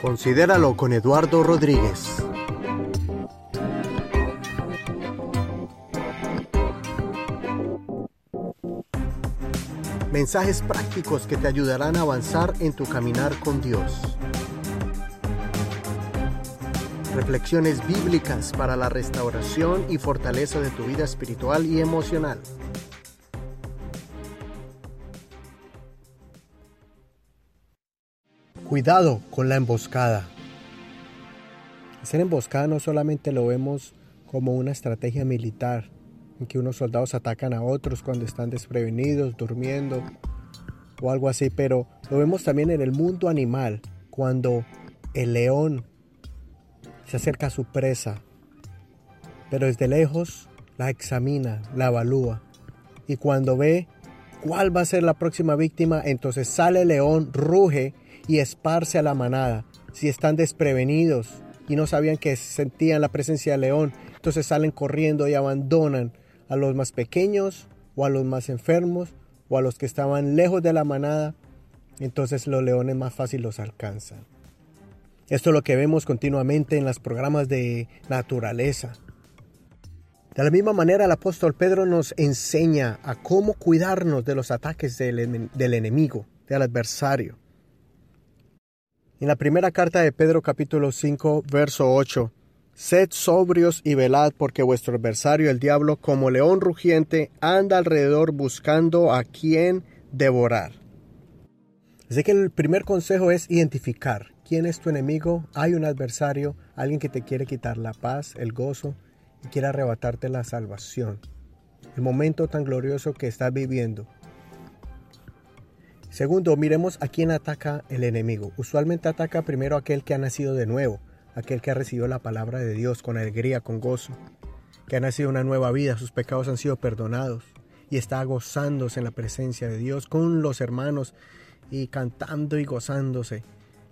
Considéralo con Eduardo Rodríguez. Mensajes prácticos que te ayudarán a avanzar en tu caminar con Dios. Reflexiones bíblicas para la restauración y fortaleza de tu vida espiritual y emocional. Cuidado con la emboscada. Ser emboscada no solamente lo vemos como una estrategia militar, en que unos soldados atacan a otros cuando están desprevenidos, durmiendo o algo así, pero lo vemos también en el mundo animal, cuando el león se acerca a su presa, pero desde lejos la examina, la evalúa, y cuando ve cuál va a ser la próxima víctima, entonces sale el león, ruge y esparce a la manada. Si están desprevenidos y no sabían que sentían la presencia del león, entonces salen corriendo y abandonan a los más pequeños o a los más enfermos o a los que estaban lejos de la manada. Entonces los leones más fácil los alcanzan. Esto es lo que vemos continuamente en los programas de naturaleza. De la misma manera el apóstol Pedro nos enseña a cómo cuidarnos de los ataques del, del enemigo, del adversario. En la primera carta de Pedro capítulo 5, verso 8, Sed sobrios y velad porque vuestro adversario el diablo como león rugiente anda alrededor buscando a quien devorar. Así que el primer consejo es identificar quién es tu enemigo. Hay un adversario, alguien que te quiere quitar la paz, el gozo y quiere arrebatarte la salvación. El momento tan glorioso que estás viviendo. Segundo, miremos a quién ataca el enemigo. Usualmente ataca primero a aquel que ha nacido de nuevo, aquel que ha recibido la palabra de Dios con alegría, con gozo, que ha nacido una nueva vida, sus pecados han sido perdonados y está gozándose en la presencia de Dios con los hermanos y cantando y gozándose.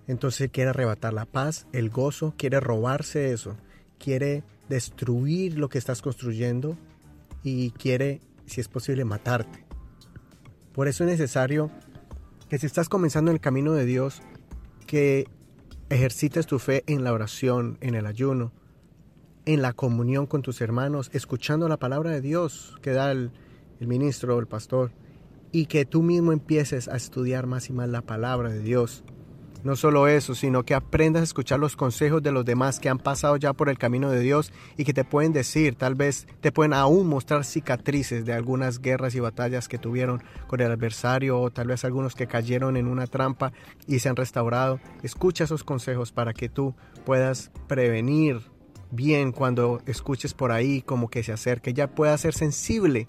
Entonces quiere arrebatar la paz, el gozo, quiere robarse eso, quiere destruir lo que estás construyendo y quiere, si es posible, matarte. Por eso es necesario que si estás comenzando en el camino de Dios, que ejercites tu fe en la oración, en el ayuno, en la comunión con tus hermanos, escuchando la palabra de Dios que da el, el ministro o el pastor, y que tú mismo empieces a estudiar más y más la palabra de Dios no solo eso, sino que aprendas a escuchar los consejos de los demás que han pasado ya por el camino de Dios y que te pueden decir, tal vez te pueden aún mostrar cicatrices de algunas guerras y batallas que tuvieron con el adversario o tal vez algunos que cayeron en una trampa y se han restaurado. Escucha esos consejos para que tú puedas prevenir bien cuando escuches por ahí como que se acerque, ya puedas ser sensible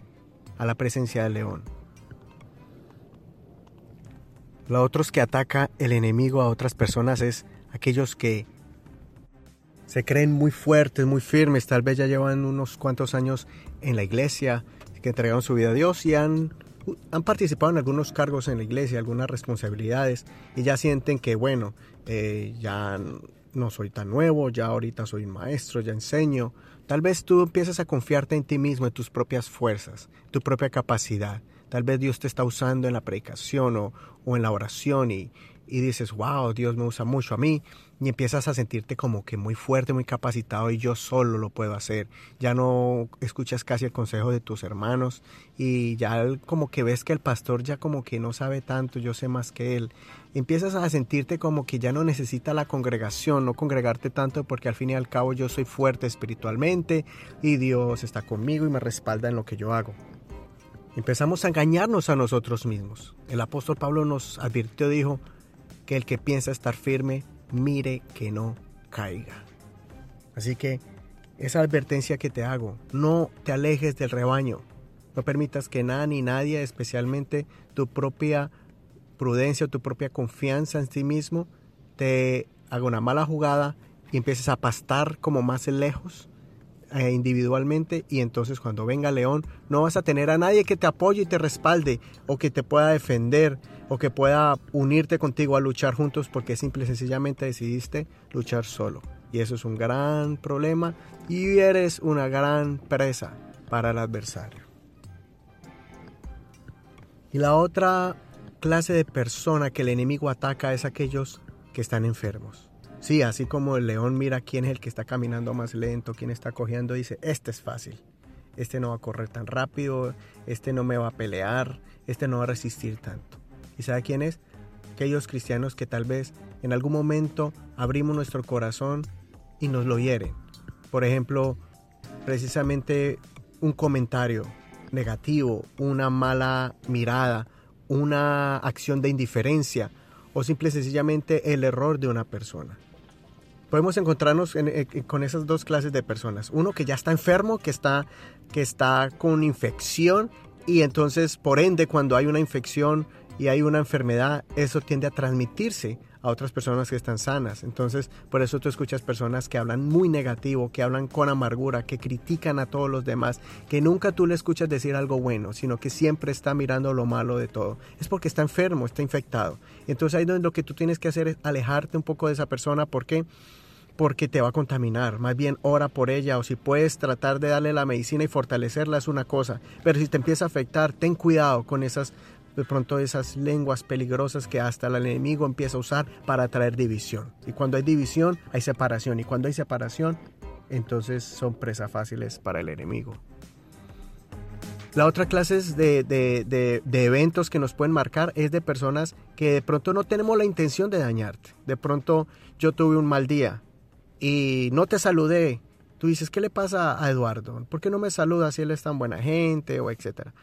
a la presencia del león. Lo otros que ataca el enemigo a otras personas es aquellos que se creen muy fuertes, muy firmes, tal vez ya llevan unos cuantos años en la iglesia, que entregaron su vida a Dios y han, han participado en algunos cargos en la iglesia, algunas responsabilidades, y ya sienten que, bueno, eh, ya no soy tan nuevo, ya ahorita soy maestro, ya enseño. Tal vez tú empiezas a confiarte en ti mismo, en tus propias fuerzas, tu propia capacidad. Tal vez Dios te está usando en la predicación o, en la oración y, y dices, wow, Dios me usa mucho a mí, y empiezas a sentirte como que muy fuerte, muy capacitado y yo solo lo puedo hacer. Ya no escuchas casi el consejo de tus hermanos y ya como que ves que el pastor ya como que no sabe tanto, yo sé más que él. Empiezas a sentirte como que ya no necesita la congregación, no congregarte tanto porque al fin y al cabo yo soy fuerte espiritualmente y Dios está conmigo y me respalda en lo que yo hago. Empezamos a engañarnos a nosotros mismos. El apóstol Pablo nos advirtió, dijo, que el que piensa estar firme, mire que no caiga. Así que esa advertencia que te hago, no te alejes del rebaño. No permitas que nada ni nadie, especialmente tu propia prudencia o tu propia confianza en ti mismo, te haga una mala jugada y empieces a pastar como más lejos eh, individualmente y entonces cuando venga León no vas a tener a nadie que te apoye y te respalde o que te pueda defender o que pueda unirte contigo a luchar juntos porque simple y sencillamente decidiste luchar solo. Y eso es un gran problema y eres una gran presa para el adversario. Y la otra clase de persona que el enemigo ataca es aquellos que están enfermos. Sí, así como el león mira quién es el que está caminando más lento, quién está cogiendo, dice, este es fácil, este no va a correr tan rápido, este no me va a pelear, este no va a resistir tanto. ¿Y sabe quién es? Aquellos cristianos que tal vez en algún momento abrimos nuestro corazón y nos lo hieren. Por ejemplo, precisamente un comentario negativo, una mala mirada, una acción de indiferencia o simple y sencillamente el error de una persona. Podemos encontrarnos con esas dos clases de personas. Uno que ya está enfermo, que está, que está con infección y entonces por ende cuando hay una infección y hay una enfermedad, eso tiende a transmitirse a otras personas que están sanas. Entonces, por eso tú escuchas personas que hablan muy negativo, que hablan con amargura, que critican a todos los demás, que nunca tú le escuchas decir algo bueno, sino que siempre está mirando lo malo de todo. Es porque está enfermo, está infectado. Entonces ahí lo que tú tienes que hacer es alejarte un poco de esa persona. ¿Por qué? porque te va a contaminar. Más bien ora por ella o si puedes tratar de darle la medicina y fortalecerla es una cosa. Pero si te empieza a afectar, ten cuidado con esas de pronto esas lenguas peligrosas que hasta el enemigo empieza a usar para traer división. Y cuando hay división, hay separación. Y cuando hay separación, entonces son presas fáciles para el enemigo. La otra clase de, de, de, eventos que nos pueden marcar es de personas que de pronto no tenemos la intención de dañarte. De pronto yo tuve un mal día y no te saludé. Tú dices, ¿qué le pasa a Eduardo? ¿Por qué no me saluda si él es tan buena gente o etcétera?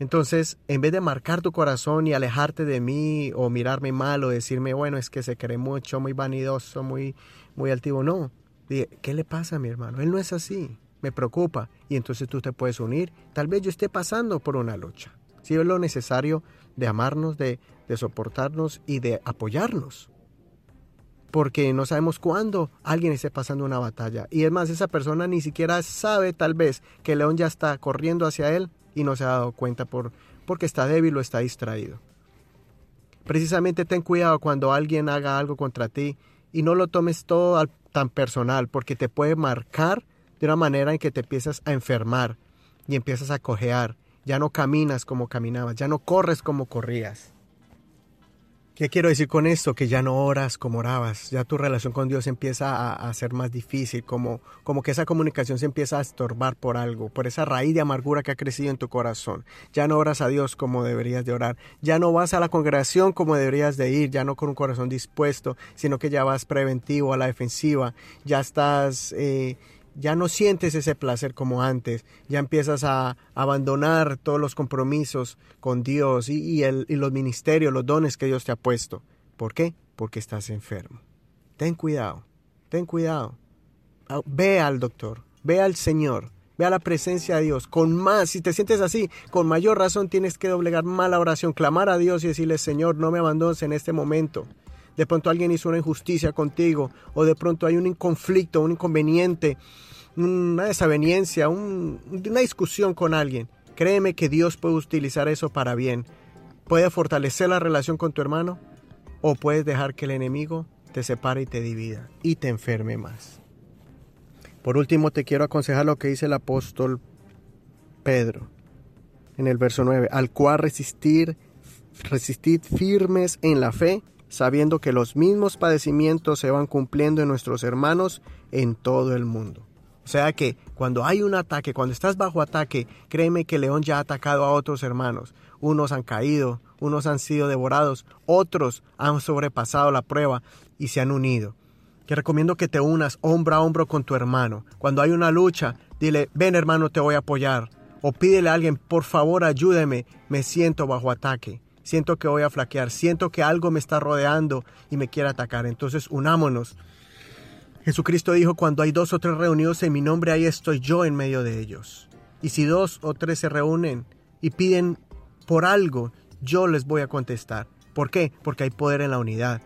Entonces, en vez de marcar tu corazón y alejarte de mí o mirarme mal o decirme, bueno, es que se cree mucho, muy vanidoso, muy, muy altivo, no. ¿qué le pasa a mi hermano? Él no es así, me preocupa. Y entonces tú te puedes unir. Tal vez yo esté pasando por una lucha. Si es lo necesario de amarnos, de, de soportarnos y de apoyarnos. Porque no sabemos cuándo alguien esté pasando una batalla. Y es más, esa persona ni siquiera sabe tal vez que el león ya está corriendo hacia él y no se ha dado cuenta por, porque está débil o está distraído. Precisamente ten cuidado cuando alguien haga algo contra ti y no lo tomes todo tan personal porque te puede marcar de una manera en que te empiezas a enfermar y empiezas a cojear. Ya no caminas como caminabas, ya no corres como corrías. ¿Qué quiero decir con esto? Que ya no oras como orabas, ya tu relación con Dios empieza a, ser más difícil, como, como que esa comunicación se empieza a estorbar por algo, por esa raíz de amargura que ha crecido en tu corazón. Ya no oras a Dios como deberías de orar, ya no vas a la congregación como deberías de ir, ya no con un corazón dispuesto, sino que ya vas preventivo a la defensiva, ya estás... Eh, ya no sientes ese placer como antes, ya empiezas a abandonar todos los compromisos con Dios y, el, y los ministerios, los dones que Dios te ha puesto. ¿Por qué? Porque estás enfermo. Ten cuidado, ten cuidado. Ah, ve al doctor, ve al Señor, ve a la presencia de Dios. Con más, si te sientes así, con mayor razón tienes que doblegar más la oración, clamar a Dios y decirle, Señor, no me abandones en este momento de pronto alguien hizo una injusticia contigo, o de pronto hay un conflicto, un inconveniente, una desaveniencia, una discusión con alguien. Créeme que Dios puede utilizar eso para bien. Puede fortalecer la relación con tu hermano o puedes dejar que el enemigo te separe y te divida y te enferme más. Por último, te quiero aconsejar lo que dice el apóstol Pedro en el verso 9, al cual resistir, resistid firmes en la fe, sabiendo que los mismos padecimientos se van cumpliendo en nuestros hermanos en todo el mundo. O sea que cuando hay un ataque, cuando estás bajo ataque, créeme que león ya ha atacado a otros hermanos. Unos han caído, unos han sido devorados, otros han sobrepasado la prueba y se han unido. Te recomiendo que te unas hombro a hombro con tu hermano. Cuando hay una lucha, dile, ven hermano, te voy a apoyar. O pídele a alguien, por favor, ayúdeme, me siento bajo ataque siento que voy a flaquear, siento que algo me está rodeando y me quiere atacar. Entonces unámonos. Jesucristo dijo, cuando hay dos o tres reunidos en mi nombre, ahí estoy yo en medio de ellos. Y si dos o tres se reúnen y piden por algo, yo les voy a contestar. ¿Por qué? Porque hay poder en la unidad.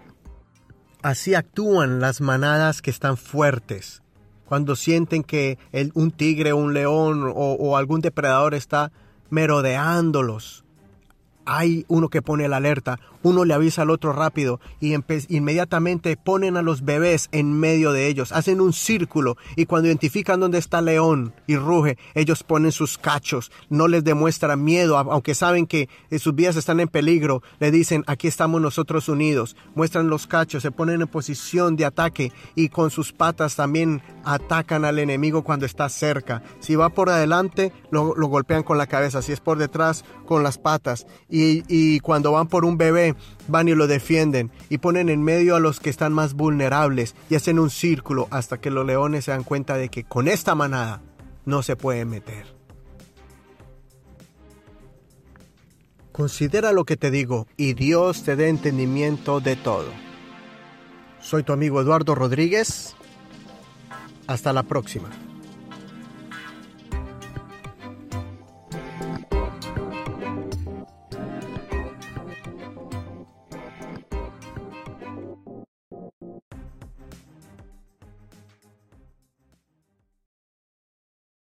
Así actúan las manadas que están fuertes. Cuando sienten que un tigre, un león o, o algún depredador está merodeándolos hay uno que pone la alerta, uno le avisa al otro rápido y inmediatamente ponen a los bebés en medio de ellos, hacen un círculo y cuando identifican dónde está león y ruge, ellos ponen sus cachos, no les demuestran miedo, aunque saben que sus vidas están en peligro, le dicen aquí estamos nosotros unidos, muestran los cachos, se ponen en posición de ataque y con sus patas también atacan al enemigo cuando está cerca. Si va por adelante, lo, golpean con la cabeza, si es por detrás, con las patas y, y cuando van por un bebé, van y lo defienden y ponen en medio a los que están más vulnerables y hacen un círculo hasta que los leones se dan cuenta de que con esta manada no se puede meter. Considera lo que te digo y Dios te dé entendimiento de todo. Soy tu amigo Eduardo Rodríguez. Hasta la próxima.